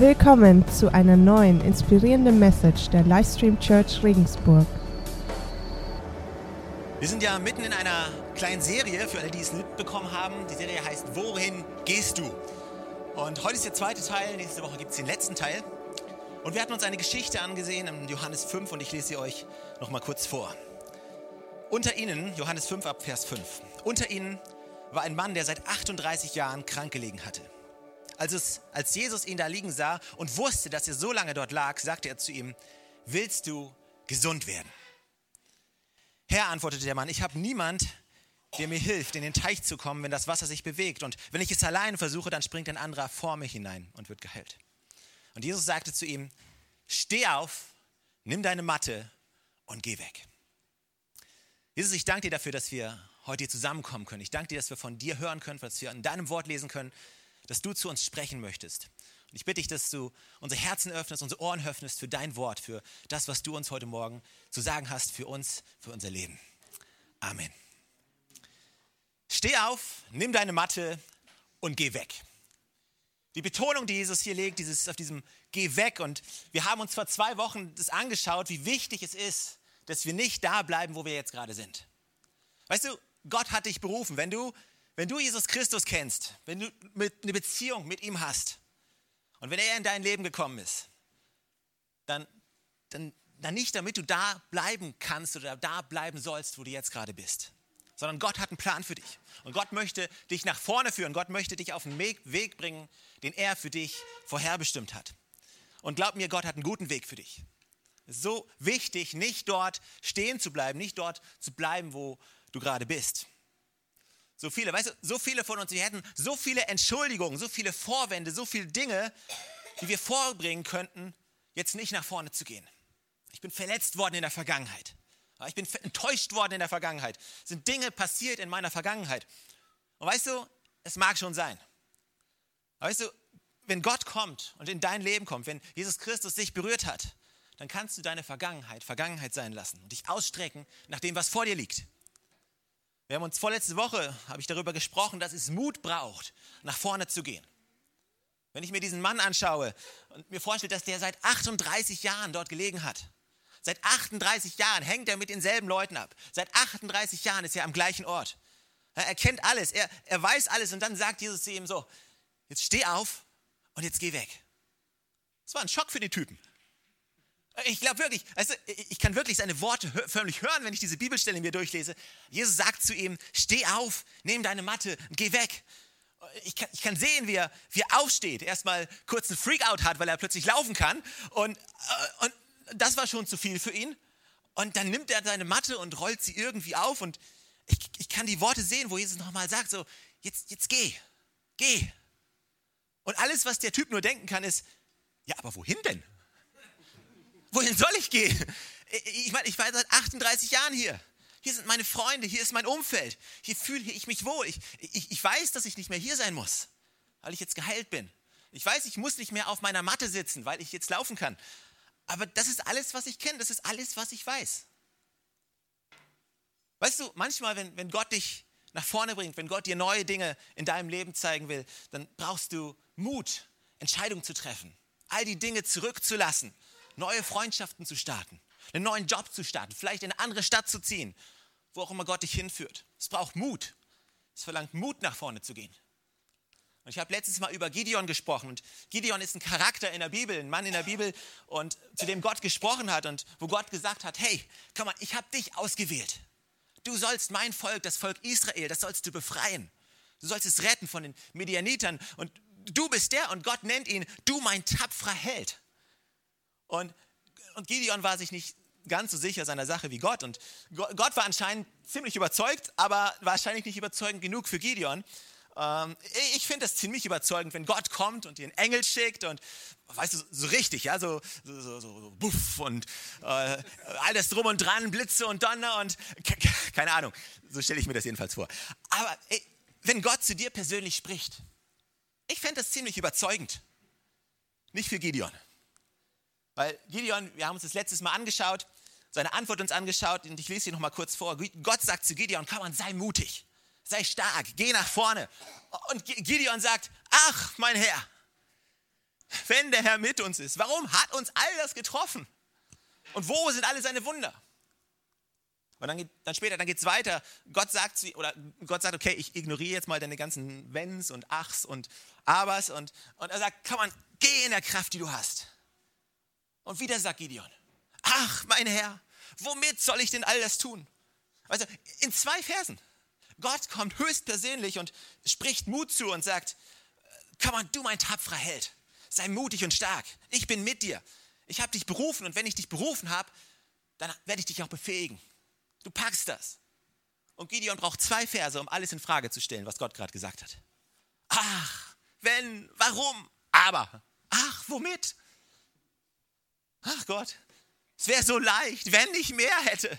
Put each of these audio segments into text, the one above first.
Willkommen zu einer neuen inspirierenden Message der Livestream Church Regensburg. Wir sind ja mitten in einer kleinen Serie, für alle, die es mitbekommen haben. Die Serie heißt Wohin gehst du? Und heute ist der zweite Teil, nächste Woche gibt es den letzten Teil. Und wir hatten uns eine Geschichte angesehen in Johannes 5 und ich lese sie euch nochmal kurz vor. Unter ihnen, Johannes 5 ab Vers 5, unter ihnen war ein Mann, der seit 38 Jahren krank gelegen hatte. Als, es, als Jesus ihn da liegen sah und wusste, dass er so lange dort lag, sagte er zu ihm, willst du gesund werden? Herr, antwortete der Mann, ich habe niemand, der mir hilft, in den Teich zu kommen, wenn das Wasser sich bewegt. Und wenn ich es allein versuche, dann springt ein anderer vor mir hinein und wird geheilt. Und Jesus sagte zu ihm, steh auf, nimm deine Matte und geh weg. Jesus, ich danke dir dafür, dass wir heute hier zusammenkommen können. Ich danke dir, dass wir von dir hören können, dass wir in deinem Wort lesen können dass du zu uns sprechen möchtest. Und ich bitte dich, dass du unsere Herzen öffnest, unsere Ohren öffnest für dein Wort, für das, was du uns heute Morgen zu sagen hast, für uns, für unser Leben. Amen. Steh auf, nimm deine Matte und geh weg. Die Betonung, die Jesus hier legt, dieses, auf diesem Geh weg. Und wir haben uns vor zwei Wochen das angeschaut, wie wichtig es ist, dass wir nicht da bleiben, wo wir jetzt gerade sind. Weißt du, Gott hat dich berufen. Wenn du wenn du Jesus Christus kennst, wenn du eine Beziehung mit ihm hast und wenn er in dein Leben gekommen ist, dann, dann, dann nicht damit du da bleiben kannst oder da bleiben sollst, wo du jetzt gerade bist, sondern Gott hat einen Plan für dich. Und Gott möchte dich nach vorne führen. Gott möchte dich auf einen Weg bringen, den er für dich vorherbestimmt hat. Und glaub mir, Gott hat einen guten Weg für dich. Es ist so wichtig, nicht dort stehen zu bleiben, nicht dort zu bleiben, wo du gerade bist. So viele, weißt du, so viele von uns, wir hätten so viele Entschuldigungen, so viele Vorwände, so viele Dinge, die wir vorbringen könnten, jetzt nicht nach vorne zu gehen. Ich bin verletzt worden in der Vergangenheit. Ich bin enttäuscht worden in der Vergangenheit. Es sind Dinge passiert in meiner Vergangenheit. Und weißt du, es mag schon sein. Weißt du, wenn Gott kommt und in dein Leben kommt, wenn Jesus Christus dich berührt hat, dann kannst du deine Vergangenheit Vergangenheit sein lassen und dich ausstrecken nach dem, was vor dir liegt. Wir haben uns vorletzte Woche, habe ich darüber gesprochen, dass es Mut braucht, nach vorne zu gehen. Wenn ich mir diesen Mann anschaue und mir vorstelle, dass der seit 38 Jahren dort gelegen hat, seit 38 Jahren hängt er mit denselben Leuten ab, seit 38 Jahren ist er am gleichen Ort. Er kennt alles, er, er weiß alles und dann sagt Jesus zu ihm so, jetzt steh auf und jetzt geh weg. Das war ein Schock für die Typen. Ich glaube wirklich, also ich kann wirklich seine Worte förmlich hören, wenn ich diese Bibelstelle mir durchlese. Jesus sagt zu ihm, steh auf, nimm deine Matte und geh weg. Ich kann, ich kann sehen, wie er, wie er aufsteht, erstmal kurz einen Freakout hat, weil er plötzlich laufen kann. Und, äh, und das war schon zu viel für ihn. Und dann nimmt er seine Matte und rollt sie irgendwie auf. Und ich, ich kann die Worte sehen, wo Jesus nochmal sagt, so, jetzt, jetzt geh, geh. Und alles, was der Typ nur denken kann, ist, ja, aber wohin denn? Wohin soll ich gehen? Ich meine, ich war seit 38 Jahren hier. Hier sind meine Freunde, hier ist mein Umfeld. Hier fühle ich mich wohl. Ich, ich, ich weiß, dass ich nicht mehr hier sein muss, weil ich jetzt geheilt bin. Ich weiß, ich muss nicht mehr auf meiner Matte sitzen, weil ich jetzt laufen kann. Aber das ist alles, was ich kenne. Das ist alles, was ich weiß. Weißt du, manchmal, wenn, wenn Gott dich nach vorne bringt, wenn Gott dir neue Dinge in deinem Leben zeigen will, dann brauchst du Mut, Entscheidungen zu treffen, all die Dinge zurückzulassen neue Freundschaften zu starten, einen neuen Job zu starten, vielleicht in eine andere Stadt zu ziehen, wo auch immer Gott dich hinführt. Es braucht Mut. Es verlangt Mut, nach vorne zu gehen. Und ich habe letztes Mal über Gideon gesprochen. Und Gideon ist ein Charakter in der Bibel, ein Mann in der Bibel, und zu dem Gott gesprochen hat und wo Gott gesagt hat: Hey, komm mal, ich habe dich ausgewählt. Du sollst mein Volk, das Volk Israel, das sollst du befreien. Du sollst es retten von den Medianitern. Und du bist der und Gott nennt ihn, du mein tapferer Held. Und, und Gideon war sich nicht ganz so sicher seiner Sache wie Gott. Und Gott war anscheinend ziemlich überzeugt, aber wahrscheinlich nicht überzeugend genug für Gideon. Ähm, ich finde das ziemlich überzeugend, wenn Gott kommt und dir einen Engel schickt und, weißt du, so richtig, ja, so, so, so, so buff und äh, all das drum und dran, Blitze und Donner und keine Ahnung. So stelle ich mir das jedenfalls vor. Aber ey, wenn Gott zu dir persönlich spricht, ich fände das ziemlich überzeugend. Nicht für Gideon. Weil Gideon, wir haben uns das letztes Mal angeschaut, seine Antwort uns angeschaut und ich lese sie nochmal kurz vor. Gott sagt zu Gideon, komm und sei mutig, sei stark, geh nach vorne. Und Gideon sagt, ach mein Herr, wenn der Herr mit uns ist? Warum hat uns all das getroffen? Und wo sind alle seine Wunder? Und dann, geht, dann später, dann geht es weiter. Gott sagt, oder Gott sagt, okay, ich ignoriere jetzt mal deine ganzen Wenns und Achs und Abers. Und, und er sagt, komm an, geh in der Kraft, die du hast. Und wieder sagt Gideon, ach, mein Herr, womit soll ich denn all das tun? Also in zwei Versen. Gott kommt höchstpersönlich und spricht Mut zu und sagt, komm an, du mein tapferer Held, sei mutig und stark. Ich bin mit dir. Ich habe dich berufen und wenn ich dich berufen habe, dann werde ich dich auch befähigen. Du packst das. Und Gideon braucht zwei Verse, um alles in Frage zu stellen, was Gott gerade gesagt hat. Ach, wenn, warum, aber, ach, womit? Gott, es wäre so leicht, wenn ich mehr hätte.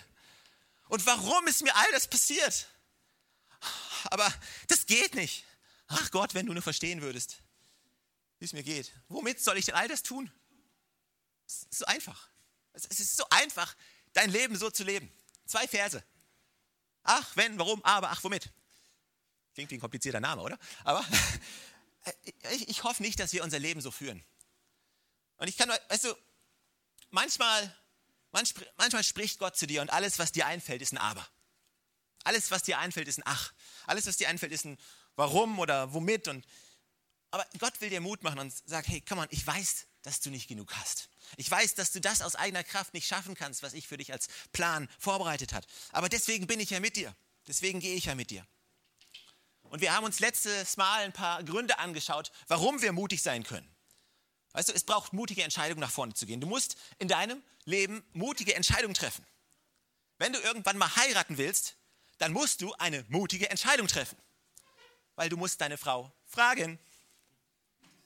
Und warum ist mir all das passiert? Aber das geht nicht. Ach Gott, wenn du nur verstehen würdest, wie es mir geht. Womit soll ich denn all das tun? Es ist so einfach. Es ist so einfach, dein Leben so zu leben. Zwei Verse. Ach, wenn, warum, aber, ach, womit? Klingt wie ein komplizierter Name, oder? Aber ich, ich hoffe nicht, dass wir unser Leben so führen. Und ich kann, weißt du, manchmal, manchmal spricht Gott zu dir und alles, was dir einfällt, ist ein Aber. Alles, was dir einfällt, ist ein Ach. Alles, was dir einfällt, ist ein Warum oder womit. Und, aber Gott will dir Mut machen und sagt, hey, komm on, ich weiß, dass du nicht genug hast. Ich weiß, dass du das aus eigener Kraft nicht schaffen kannst, was ich für dich als Plan vorbereitet habe. Aber deswegen bin ich ja mit dir. Deswegen gehe ich ja mit dir. Und wir haben uns letztes Mal ein paar Gründe angeschaut, warum wir mutig sein können. Weißt du, es braucht mutige Entscheidungen, nach vorne zu gehen. Du musst in deinem Leben mutige Entscheidungen treffen. Wenn du irgendwann mal heiraten willst, dann musst du eine mutige Entscheidung treffen. Weil du musst deine Frau fragen.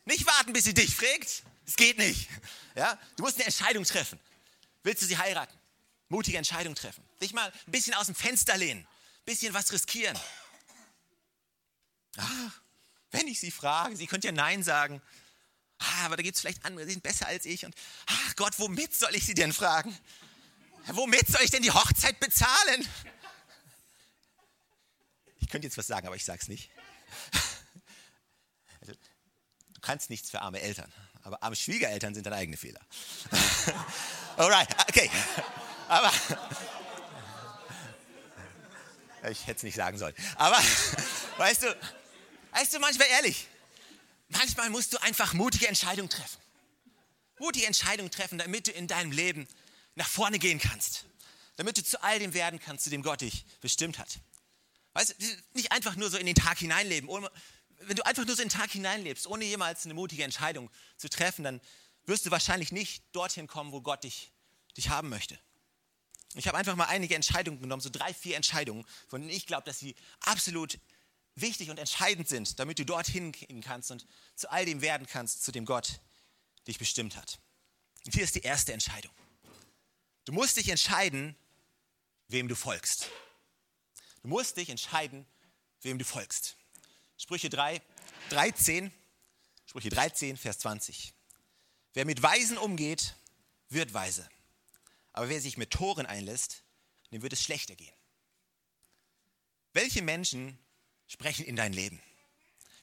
Nicht warten, bis sie dich fragt. Es geht nicht. Ja? Du musst eine Entscheidung treffen. Willst du sie heiraten? Mutige Entscheidung treffen. Dich mal ein bisschen aus dem Fenster lehnen. Ein bisschen was riskieren. Ah, wenn ich sie frage, sie könnte ja Nein sagen. Ah, aber da gibt es vielleicht andere, die sind besser als ich. Und ach Gott, womit soll ich sie denn fragen? Womit soll ich denn die Hochzeit bezahlen? Ich könnte jetzt was sagen, aber ich sage es nicht. Also, du kannst nichts für arme Eltern. Aber arme Schwiegereltern sind deine eigene Fehler. Alright, okay. Aber ich hätte es nicht sagen sollen. Aber weißt du, weißt du, manchmal ehrlich, manchmal musst du einfach mutige Entscheidungen treffen. Mutige Entscheidungen treffen, damit du in deinem Leben nach vorne gehen kannst. Damit du zu all dem werden kannst, zu dem Gott dich bestimmt hat. Weißt du, nicht einfach nur so in den Tag hineinleben, wenn du einfach nur so in den Tag hineinlebst, ohne jemals eine mutige Entscheidung zu treffen, dann wirst du wahrscheinlich nicht dorthin kommen, wo Gott dich, dich haben möchte. Ich habe einfach mal einige Entscheidungen genommen, so drei, vier Entscheidungen, von denen ich glaube, dass sie absolut wichtig und entscheidend sind, damit du dorthin gehen kannst und zu all dem werden kannst, zu dem Gott dich bestimmt hat. Und hier ist die erste Entscheidung. Du musst dich entscheiden, wem du folgst. Du musst dich entscheiden, wem du folgst. Sprüche 3, 13, Sprüche 13, Vers 20. Wer mit Weisen umgeht, wird weise. Aber wer sich mit Toren einlässt, dem wird es schlechter gehen. Welche Menschen sprechen in dein Leben?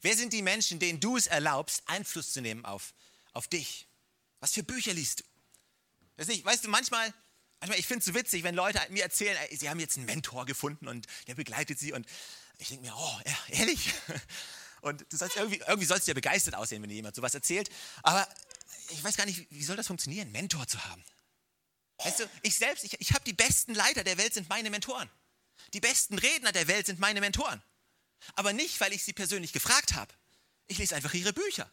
Wer sind die Menschen, denen du es erlaubst, Einfluss zu nehmen auf, auf dich? Was für Bücher liest du? Weiß nicht, weißt du, manchmal, manchmal ich finde es so witzig, wenn Leute mir erzählen, sie haben jetzt einen Mentor gefunden und der begleitet sie und ich denke mir, oh, ehrlich? Und du sollst irgendwie, irgendwie sollst du ja begeistert aussehen, wenn dir jemand sowas erzählt. Aber ich weiß gar nicht, wie soll das funktionieren, einen Mentor zu haben? Weißt du, ich selbst, ich, ich habe die besten Leiter der Welt sind meine Mentoren. Die besten Redner der Welt sind meine Mentoren. Aber nicht, weil ich sie persönlich gefragt habe. Ich lese einfach ihre Bücher.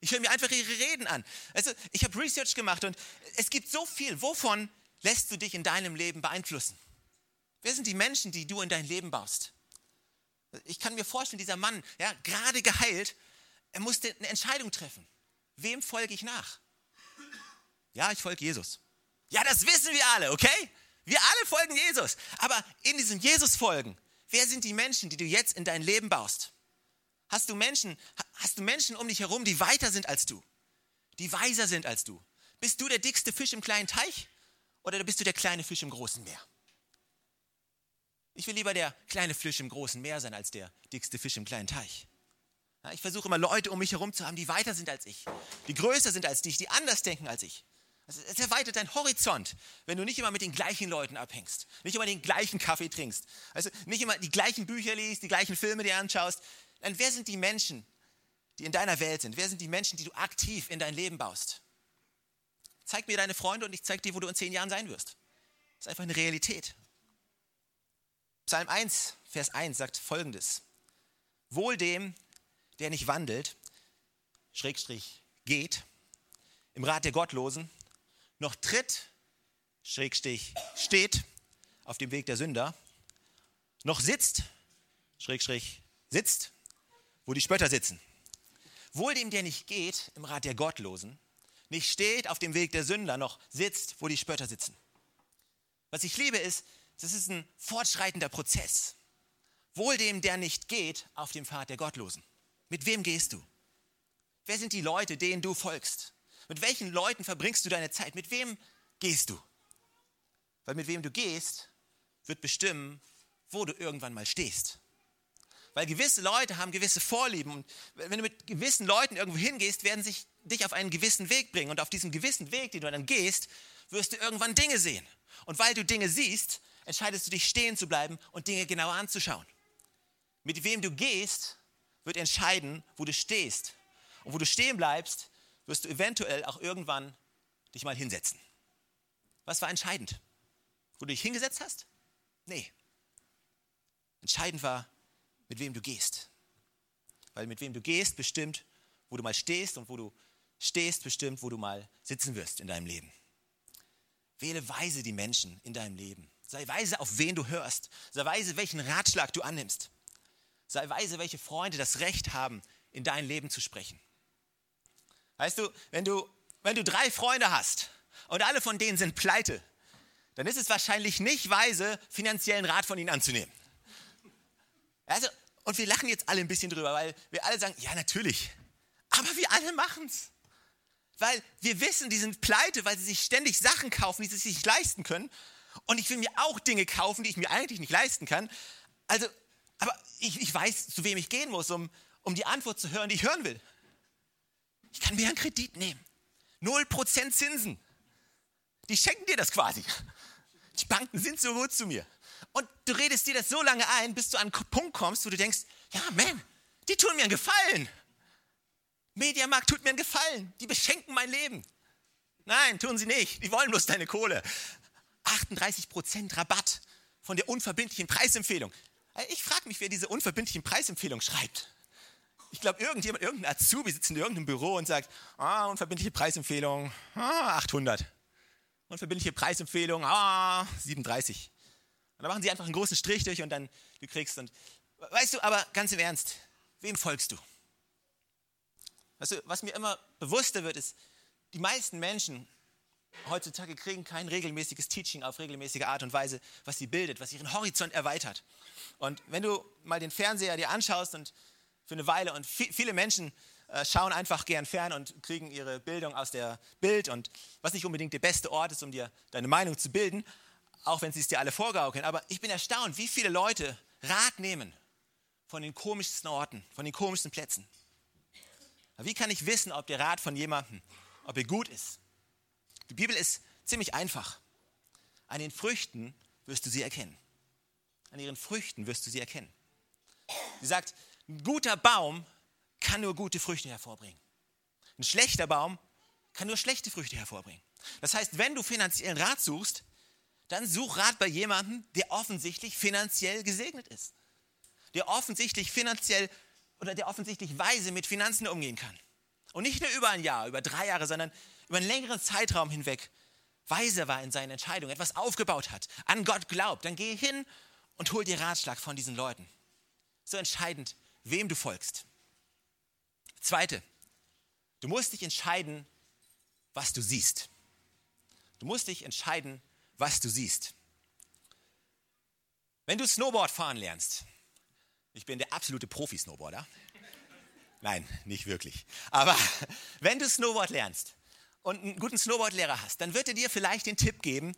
Ich höre mir einfach ihre Reden an. Also, ich habe Research gemacht und es gibt so viel. Wovon lässt du dich in deinem Leben beeinflussen? Wer sind die Menschen, die du in dein Leben baust? Ich kann mir vorstellen, dieser Mann, ja, gerade geheilt, er musste eine Entscheidung treffen. Wem folge ich nach? Ja, ich folge Jesus. Ja, das wissen wir alle, okay? Wir alle folgen Jesus. Aber in diesem Jesus-Folgen, wer sind die Menschen, die du jetzt in dein Leben baust? Hast du Menschen, hast du Menschen um dich herum, die weiter sind als du? Die weiser sind als du? Bist du der dickste Fisch im kleinen Teich oder bist du der kleine Fisch im großen Meer? Ich will lieber der kleine Fisch im großen Meer sein als der dickste Fisch im kleinen Teich. Ich versuche immer Leute um mich herum zu haben, die weiter sind als ich, die größer sind als dich, die anders denken als ich. Es erweitert deinen Horizont, wenn du nicht immer mit den gleichen Leuten abhängst, nicht immer den gleichen Kaffee trinkst, also nicht immer die gleichen Bücher liest, die gleichen Filme dir anschaust. Dann wer sind die Menschen, die in deiner Welt sind? Wer sind die Menschen, die du aktiv in dein Leben baust? Zeig mir deine Freunde und ich zeig dir, wo du in zehn Jahren sein wirst. Das ist einfach eine Realität. Psalm 1, Vers 1 sagt folgendes. Wohl dem, der nicht wandelt, Schrägstrich geht, im Rat der Gottlosen, noch tritt, Schrägstrich steht, auf dem Weg der Sünder, noch sitzt, Schrägstrich sitzt, wo die Spötter sitzen. Wohl dem, der nicht geht, im Rat der Gottlosen, nicht steht auf dem Weg der Sünder, noch sitzt, wo die Spötter sitzen. Was ich liebe ist, das ist ein fortschreitender Prozess. Wohl dem, der nicht geht auf dem Pfad der Gottlosen. Mit wem gehst du? Wer sind die Leute, denen du folgst? Mit welchen Leuten verbringst du deine Zeit? Mit wem gehst du? Weil mit wem du gehst, wird bestimmen, wo du irgendwann mal stehst. Weil gewisse Leute haben gewisse Vorlieben und wenn du mit gewissen Leuten irgendwo hingehst, werden sich dich auf einen gewissen Weg bringen und auf diesem gewissen Weg, den du dann gehst, wirst du irgendwann Dinge sehen. Und weil du Dinge siehst, entscheidest du dich stehen zu bleiben und Dinge genauer anzuschauen. Mit wem du gehst, wird entscheiden, wo du stehst. Und wo du stehen bleibst, wirst du eventuell auch irgendwann dich mal hinsetzen. Was war entscheidend? Wo du dich hingesetzt hast? Nee. Entscheidend war, mit wem du gehst. Weil mit wem du gehst, bestimmt, wo du mal stehst und wo du stehst, bestimmt, wo du mal sitzen wirst in deinem Leben. Wähle weise die Menschen in deinem Leben. Sei weise, auf wen du hörst. Sei weise, welchen Ratschlag du annimmst. Sei weise, welche Freunde das Recht haben, in dein Leben zu sprechen. Weißt du, wenn du, wenn du drei Freunde hast und alle von denen sind pleite, dann ist es wahrscheinlich nicht weise, finanziellen Rat von ihnen anzunehmen. Also, und wir lachen jetzt alle ein bisschen drüber, weil wir alle sagen, ja natürlich, aber wir alle machen es. Weil wir wissen, die sind pleite, weil sie sich ständig Sachen kaufen, die sie sich nicht leisten können. Und ich will mir auch Dinge kaufen, die ich mir eigentlich nicht leisten kann. Also aber ich, ich weiß, zu wem ich gehen muss, um, um die Antwort zu hören, die ich hören will. Ich kann mir einen Kredit nehmen. 0% Zinsen. Die schenken dir das quasi. Die Banken sind so gut zu mir. Und du redest dir das so lange ein, bis du an einen Punkt kommst, wo du denkst, ja, man, die tun mir einen Gefallen. Mediamarkt tut mir einen Gefallen. Die beschenken mein Leben. Nein, tun sie nicht. Die wollen bloß deine Kohle. 38% Rabatt von der unverbindlichen Preisempfehlung. Ich frage mich, wer diese unverbindlichen Preisempfehlungen schreibt. Ich glaube, irgendjemand, irgendein Azubi sitzt in irgendeinem Büro und sagt, ah, unverbindliche Preisempfehlung, ah, 800. Unverbindliche Preisempfehlung, ah, 37. Und dann machen sie einfach einen großen Strich durch und dann du kriegst und weißt du, aber ganz im Ernst, wem folgst du? Weißt du, was mir immer bewusster wird, ist, die meisten Menschen heutzutage kriegen kein regelmäßiges Teaching auf regelmäßige Art und Weise, was sie bildet, was ihren Horizont erweitert. Und wenn du mal den Fernseher dir anschaust und für eine Weile und viele Menschen äh, schauen einfach gern fern und kriegen ihre Bildung aus der Bild und was nicht unbedingt der beste Ort ist, um dir deine Meinung zu bilden, auch wenn sie es dir alle vorgaukeln. Aber ich bin erstaunt, wie viele Leute Rat nehmen von den komischsten Orten, von den komischsten Plätzen. Wie kann ich wissen, ob der Rat von jemandem, ob er gut ist? Die Bibel ist ziemlich einfach. An den Früchten wirst du sie erkennen. An ihren Früchten wirst du sie erkennen. Sie sagt, ein guter Baum kann nur gute Früchte hervorbringen. Ein schlechter Baum kann nur schlechte Früchte hervorbringen. Das heißt, wenn du finanziellen Rat suchst, dann such Rat bei jemandem, der offensichtlich finanziell gesegnet ist. Der offensichtlich finanziell oder der offensichtlich weise mit Finanzen umgehen kann. Und nicht nur über ein Jahr, über drei Jahre, sondern über einen längeren Zeitraum hinweg weise war in seinen Entscheidungen, etwas aufgebaut hat, an Gott glaubt, dann geh hin und hol dir Ratschlag von diesen Leuten. So entscheidend, wem du folgst. Zweite, du musst dich entscheiden, was du siehst. Du musst dich entscheiden, was du siehst. Wenn du Snowboard fahren lernst, ich bin der absolute Profi-Snowboarder. Nein, nicht wirklich. Aber wenn du Snowboard lernst, und einen guten Snowboardlehrer hast, dann wird er dir vielleicht den Tipp geben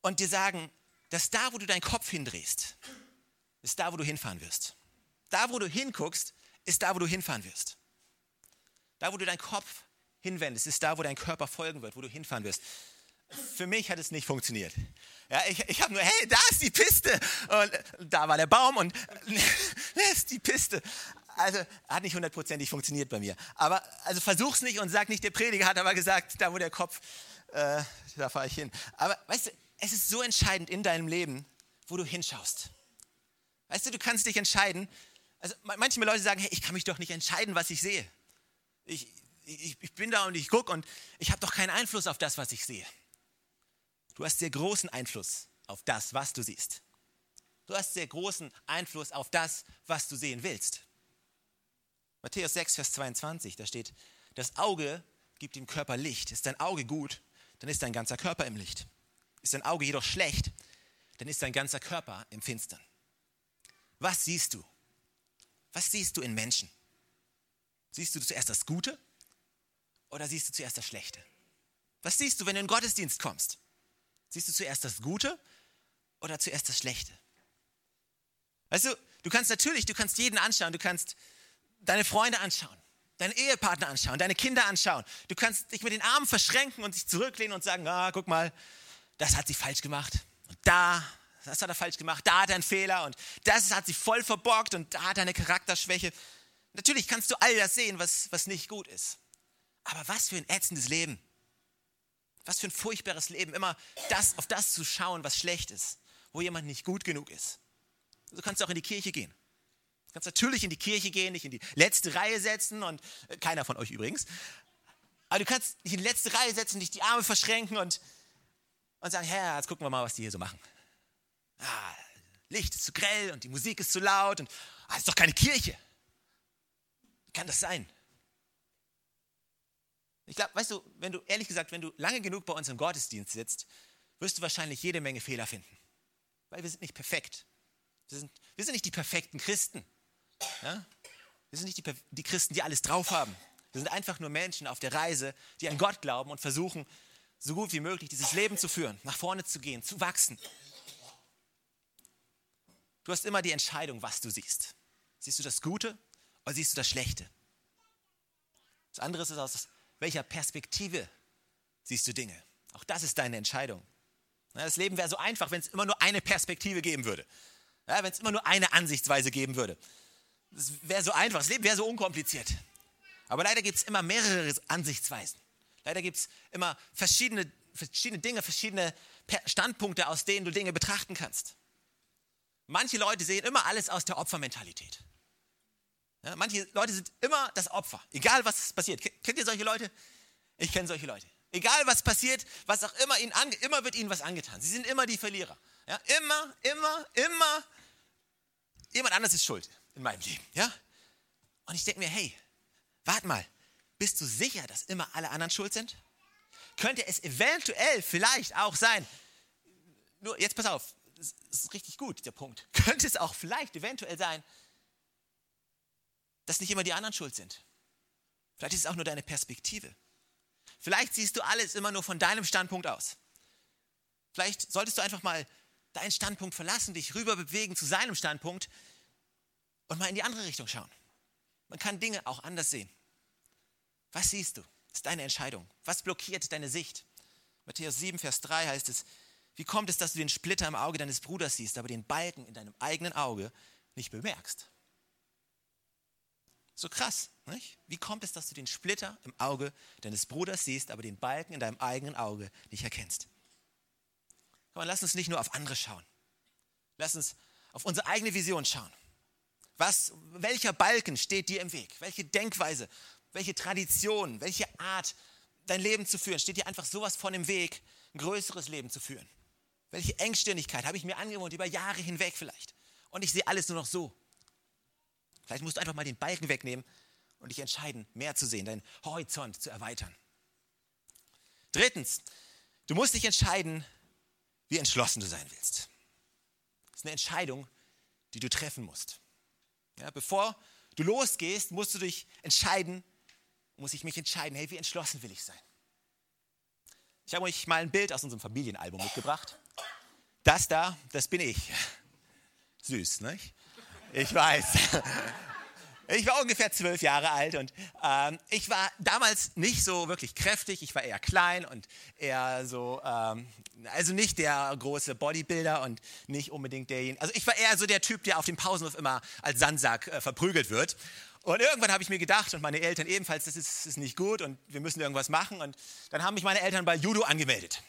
und dir sagen, dass da, wo du deinen Kopf hindrehst, ist da, wo du hinfahren wirst. Da, wo du hinguckst, ist da, wo du hinfahren wirst. Da, wo du deinen Kopf hinwendest, ist da, wo dein Körper folgen wird, wo du hinfahren wirst. Für mich hat es nicht funktioniert. Ja, ich ich habe nur, hey, da ist die Piste. Und da war der Baum und da ist die Piste. Also hat nicht hundertprozentig funktioniert bei mir. Aber also versuch's nicht und sag nicht, der Prediger hat aber gesagt, da wo der Kopf, äh, da fahre ich hin. Aber weißt du, es ist so entscheidend in deinem Leben, wo du hinschaust. Weißt du, du kannst dich entscheiden. Also manche Leute sagen, hey, ich kann mich doch nicht entscheiden, was ich sehe. Ich, ich, ich bin da und ich gucke und ich habe doch keinen Einfluss auf das, was ich sehe. Du hast sehr großen Einfluss auf das, was du siehst. Du hast sehr großen Einfluss auf das, was du sehen willst. Matthäus 6, Vers 22, da steht, das Auge gibt dem Körper Licht. Ist dein Auge gut, dann ist dein ganzer Körper im Licht. Ist dein Auge jedoch schlecht, dann ist dein ganzer Körper im Finstern. Was siehst du? Was siehst du in Menschen? Siehst du zuerst das Gute oder siehst du zuerst das Schlechte? Was siehst du, wenn du in den Gottesdienst kommst? Siehst du zuerst das Gute oder zuerst das Schlechte? Weißt du, du kannst natürlich, du kannst jeden anschauen, du kannst deine Freunde anschauen, deinen Ehepartner anschauen, deine Kinder anschauen. Du kannst dich mit den Armen verschränken und dich zurücklehnen und sagen, ah, guck mal, das hat sie falsch gemacht. Und da, das hat er falsch gemacht, da hat er einen Fehler und das hat sie voll verbockt und da hat er eine Charakterschwäche. Natürlich kannst du all das sehen, was, was nicht gut ist. Aber was für ein ätzendes Leben. Was für ein furchtbares Leben, immer das, auf das zu schauen, was schlecht ist, wo jemand nicht gut genug ist. Du kannst auch in die Kirche gehen. Du kannst natürlich in die Kirche gehen, nicht in die letzte Reihe setzen und äh, keiner von euch übrigens. Aber du kannst dich in die letzte Reihe setzen, dich die Arme verschränken und, und sagen, Herr, jetzt gucken wir mal, was die hier so machen. Ah, Licht ist zu grell und die Musik ist zu laut und ah, ist doch keine Kirche. Wie kann das sein? Ich glaube, weißt du, wenn du, ehrlich gesagt, wenn du lange genug bei uns im Gottesdienst sitzt, wirst du wahrscheinlich jede Menge Fehler finden. Weil wir sind nicht perfekt. Wir sind, wir sind nicht die perfekten Christen. Ja? Wir sind nicht die, die Christen, die alles drauf haben. Wir sind einfach nur Menschen auf der Reise, die an Gott glauben und versuchen, so gut wie möglich dieses Leben zu führen, nach vorne zu gehen, zu wachsen. Du hast immer die Entscheidung, was du siehst. Siehst du das Gute oder siehst du das Schlechte? Das andere ist aus welcher Perspektive siehst du Dinge? Auch das ist deine Entscheidung. Das Leben wäre so einfach, wenn es immer nur eine Perspektive geben würde. Wenn es immer nur eine Ansichtsweise geben würde. Das wäre so einfach, das Leben wäre so unkompliziert. Aber leider gibt es immer mehrere Ansichtsweisen. Leider gibt es immer verschiedene, verschiedene Dinge, verschiedene Standpunkte, aus denen du Dinge betrachten kannst. Manche Leute sehen immer alles aus der Opfermentalität. Ja, manche Leute sind immer das Opfer, egal was passiert. Kennt ihr solche Leute? Ich kenne solche Leute. Egal was passiert, was auch immer ihnen ange immer wird ihnen was angetan. Sie sind immer die Verlierer. Ja, immer, immer, immer. Jemand anderes ist schuld in meinem Leben. Ja? Und ich denke mir, hey, warte mal, bist du sicher, dass immer alle anderen schuld sind? Könnte es eventuell vielleicht auch sein, nur jetzt pass auf, das ist richtig gut, der Punkt. Könnte es auch vielleicht eventuell sein, dass nicht immer die anderen schuld sind. Vielleicht ist es auch nur deine Perspektive. Vielleicht siehst du alles immer nur von deinem Standpunkt aus. Vielleicht solltest du einfach mal deinen Standpunkt verlassen, dich rüber bewegen zu seinem Standpunkt und mal in die andere Richtung schauen. Man kann Dinge auch anders sehen. Was siehst du? Das ist deine Entscheidung. Was blockiert deine Sicht? Matthäus 7, Vers 3 heißt es, wie kommt es, dass du den Splitter im Auge deines Bruders siehst, aber den Balken in deinem eigenen Auge nicht bemerkst? So krass, nicht? Wie kommt es, dass du den Splitter im Auge deines Bruders siehst, aber den Balken in deinem eigenen Auge nicht erkennst? Komm, lass uns nicht nur auf andere schauen. Lass uns auf unsere eigene Vision schauen. Was, welcher Balken steht dir im Weg? Welche Denkweise, welche Tradition, welche Art, dein Leben zu führen, steht dir einfach sowas von im Weg, ein größeres Leben zu führen? Welche Engstirnigkeit habe ich mir angewohnt, über Jahre hinweg vielleicht? Und ich sehe alles nur noch so. Vielleicht musst du einfach mal den Balken wegnehmen und dich entscheiden, mehr zu sehen, deinen Horizont zu erweitern. Drittens, du musst dich entscheiden, wie entschlossen du sein willst. Das ist eine Entscheidung, die du treffen musst. Ja, bevor du losgehst, musst du dich entscheiden, muss ich mich entscheiden, hey, wie entschlossen will ich sein? Ich habe euch mal ein Bild aus unserem Familienalbum mitgebracht. Das da, das bin ich. Süß, nicht? Ich weiß. Ich war ungefähr zwölf Jahre alt und ähm, ich war damals nicht so wirklich kräftig. Ich war eher klein und eher so, ähm, also nicht der große Bodybuilder und nicht unbedingt derjenige. Also ich war eher so der Typ, der auf dem Pausenhof immer als Sandsack äh, verprügelt wird. Und irgendwann habe ich mir gedacht und meine Eltern ebenfalls, das ist, ist nicht gut und wir müssen irgendwas machen. Und dann haben mich meine Eltern bei Judo angemeldet.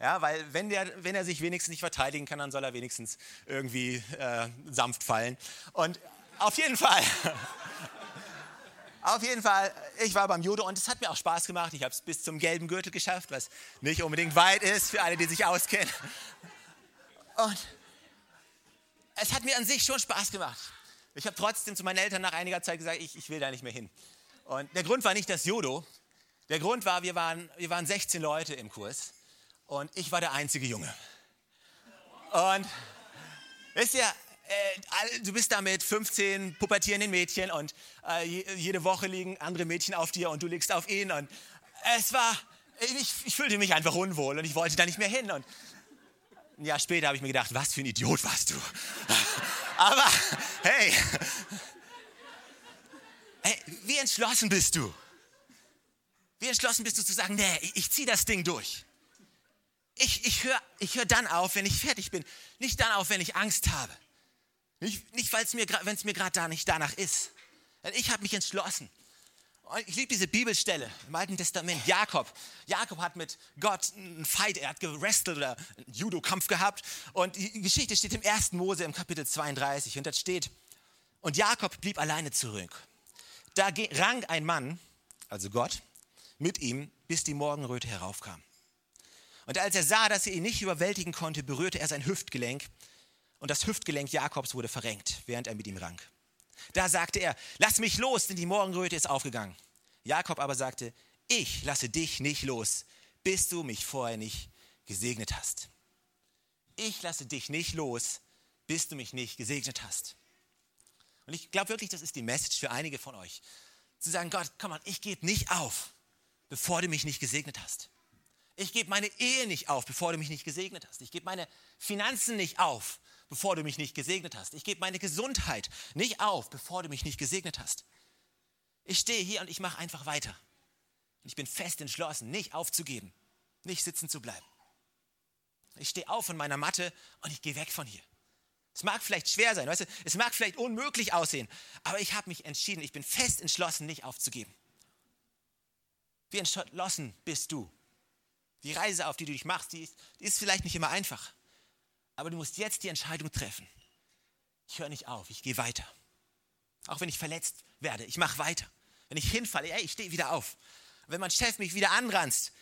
Ja, weil wenn, der, wenn er sich wenigstens nicht verteidigen kann, dann soll er wenigstens irgendwie äh, sanft fallen. Und auf jeden Fall. Auf jeden Fall, ich war beim Judo und es hat mir auch Spaß gemacht. Ich habe es bis zum gelben Gürtel geschafft, was nicht unbedingt weit ist für alle, die sich auskennen. Und es hat mir an sich schon Spaß gemacht. Ich habe trotzdem zu meinen Eltern nach einiger Zeit gesagt, ich, ich will da nicht mehr hin. Und der Grund war nicht das Judo. Der Grund war, wir waren, wir waren 16 Leute im Kurs und ich war der einzige Junge. Und wisst ihr, äh, du bist da mit 15 pubertierenden Mädchen und äh, jede Woche liegen andere Mädchen auf dir und du liegst auf ihnen. Und es war, ich, ich fühlte mich einfach unwohl und ich wollte da nicht mehr hin. Und ein Jahr später habe ich mir gedacht, was für ein Idiot warst du. Aber hey, hey, wie entschlossen bist du? Wie entschlossen bist du zu sagen, nee, ich, ich ziehe das Ding durch. Ich, ich höre ich hör dann auf, wenn ich fertig bin. Nicht dann auf, wenn ich Angst habe. Nicht, nicht wenn es mir gerade da nicht danach ist. Ich habe mich entschlossen. Ich liebe diese Bibelstelle im Alten Testament. Jakob. Jakob hat mit Gott einen Fight, er hat gerestelt oder einen Judo-Kampf gehabt. Und die Geschichte steht im 1. Mose im Kapitel 32. Und da steht, und Jakob blieb alleine zurück. Da rang ein Mann, also Gott, mit ihm, bis die Morgenröte heraufkam. Und als er sah, dass er ihn nicht überwältigen konnte, berührte er sein Hüftgelenk und das Hüftgelenk Jakobs wurde verrenkt, während er mit ihm rang. Da sagte er, lass mich los, denn die Morgenröte ist aufgegangen. Jakob aber sagte, ich lasse dich nicht los, bis du mich vorher nicht gesegnet hast. Ich lasse dich nicht los, bis du mich nicht gesegnet hast. Und ich glaube wirklich, das ist die Message für einige von euch. Zu sagen, Gott, komm mal, ich gebe nicht auf, bevor du mich nicht gesegnet hast. Ich gebe meine Ehe nicht auf, bevor du mich nicht gesegnet hast. Ich gebe meine Finanzen nicht auf, bevor du mich nicht gesegnet hast. Ich gebe meine Gesundheit nicht auf, bevor du mich nicht gesegnet hast. Ich stehe hier und ich mache einfach weiter. Ich bin fest entschlossen, nicht aufzugeben, nicht sitzen zu bleiben. Ich stehe auf von meiner Matte und ich gehe weg von hier. Es mag vielleicht schwer sein, weißt du, es mag vielleicht unmöglich aussehen, aber ich habe mich entschieden, ich bin fest entschlossen, nicht aufzugeben. Wie entschlossen bist du? Die Reise, auf die du dich machst, die ist, die ist vielleicht nicht immer einfach. Aber du musst jetzt die Entscheidung treffen. Ich höre nicht auf, ich gehe weiter. Auch wenn ich verletzt werde, ich mache weiter. Wenn ich hinfalle, ey, ich stehe wieder auf. Wenn mein Chef mich wieder anranzt,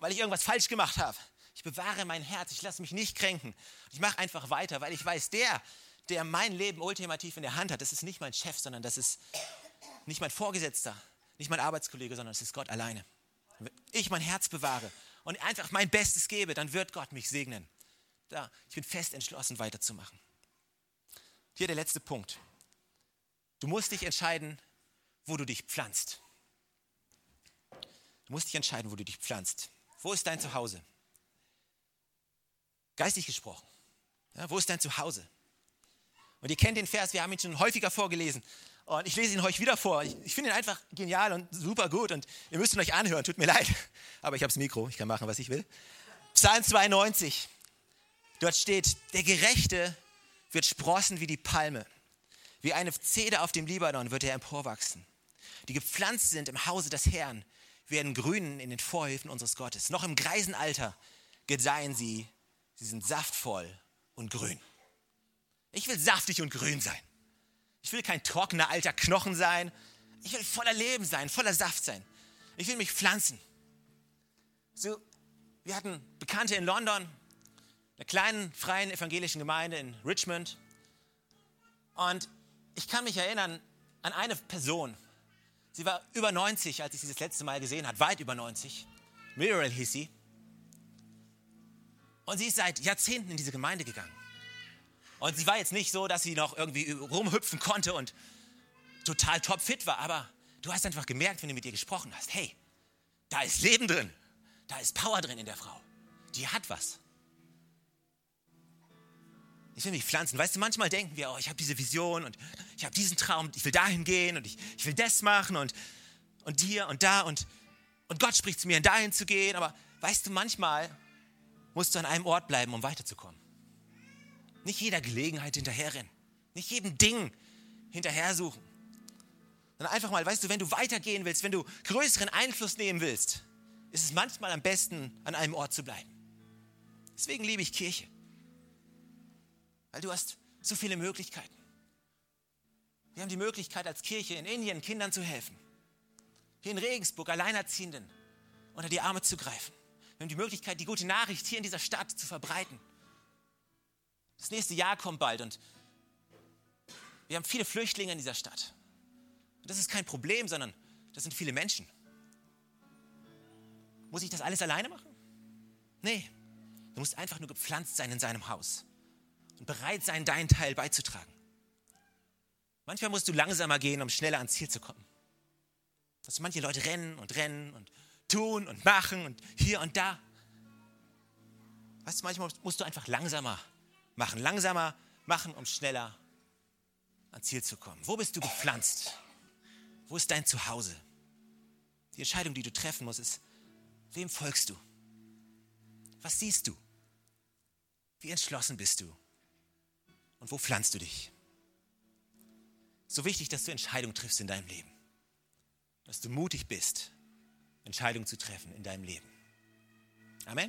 weil ich irgendwas falsch gemacht habe, ich bewahre mein Herz, ich lasse mich nicht kränken. Ich mache einfach weiter, weil ich weiß, der, der mein Leben ultimativ in der Hand hat, das ist nicht mein Chef, sondern das ist nicht mein Vorgesetzter, nicht mein Arbeitskollege, sondern das ist Gott alleine. Wenn ich mein Herz bewahre und einfach mein Bestes gebe, dann wird Gott mich segnen da, ich bin fest entschlossen, weiterzumachen. Hier der letzte Punkt. Du musst dich entscheiden, wo du dich pflanzt. Du musst dich entscheiden, wo du dich pflanzt. Wo ist dein Zuhause? Geistig gesprochen. Ja, wo ist dein Zuhause? Und ihr kennt den Vers, wir haben ihn schon häufiger vorgelesen. Und ich lese ihn euch wieder vor. Ich, ich finde ihn einfach genial und super gut. Und ihr müsst ihn euch anhören, tut mir leid. Aber ich habe das Mikro, ich kann machen, was ich will. Psalm 92. Dort steht, der Gerechte wird sprossen wie die Palme. Wie eine Zeder auf dem Libanon wird er emporwachsen. Die gepflanzt sind im Hause des Herrn, werden grünen in den Vorhöfen unseres Gottes. Noch im Greisenalter gedeihen sie. Sie sind saftvoll und grün. Ich will saftig und grün sein. Ich will kein trockener alter Knochen sein. Ich will voller Leben sein, voller Saft sein. Ich will mich pflanzen. So, wir hatten Bekannte in London, einer kleinen freien evangelischen Gemeinde in Richmond. Und ich kann mich erinnern an eine Person. Sie war über 90, als ich sie das letzte Mal gesehen habe, weit über 90. Muriel hieß sie. Und sie ist seit Jahrzehnten in diese Gemeinde gegangen. Und sie war jetzt nicht so, dass sie noch irgendwie rumhüpfen konnte und total topfit war, aber du hast einfach gemerkt, wenn du mit ihr gesprochen hast, hey, da ist Leben drin, da ist Power drin in der Frau. Die hat was. Ich will mich pflanzen. Weißt du, manchmal denken wir, oh, ich habe diese Vision und ich habe diesen Traum, ich will dahin gehen und ich, ich will das machen und, und hier und da und, und Gott spricht zu mir, dahin zu gehen. Aber weißt du, manchmal musst du an einem Ort bleiben, um weiterzukommen. Nicht jeder Gelegenheit hinterherrennen. Nicht jedem Ding hinterher suchen. Sondern einfach mal, weißt du, wenn du weitergehen willst, wenn du größeren Einfluss nehmen willst, ist es manchmal am besten, an einem Ort zu bleiben. Deswegen liebe ich Kirche. Weil du hast so viele Möglichkeiten. Wir haben die Möglichkeit als Kirche in Indien Kindern zu helfen. Hier in Regensburg Alleinerziehenden unter die Arme zu greifen. Wir haben die Möglichkeit, die gute Nachricht hier in dieser Stadt zu verbreiten. Das nächste Jahr kommt bald und wir haben viele Flüchtlinge in dieser Stadt. Und das ist kein Problem, sondern das sind viele Menschen. Muss ich das alles alleine machen? Nee, du musst einfach nur gepflanzt sein in seinem Haus und bereit sein, deinen Teil beizutragen. Manchmal musst du langsamer gehen, um schneller ans Ziel zu kommen. Dass manche Leute rennen und rennen und tun und machen und hier und da. Weißt du, manchmal musst du einfach langsamer machen, langsamer machen, um schneller ans Ziel zu kommen. Wo bist du gepflanzt? Wo ist dein Zuhause? Die Entscheidung, die du treffen musst, ist, wem folgst du? Was siehst du? Wie entschlossen bist du? Und wo pflanzt du dich? So wichtig, dass du Entscheidungen triffst in deinem Leben. Dass du mutig bist, Entscheidungen zu treffen in deinem Leben.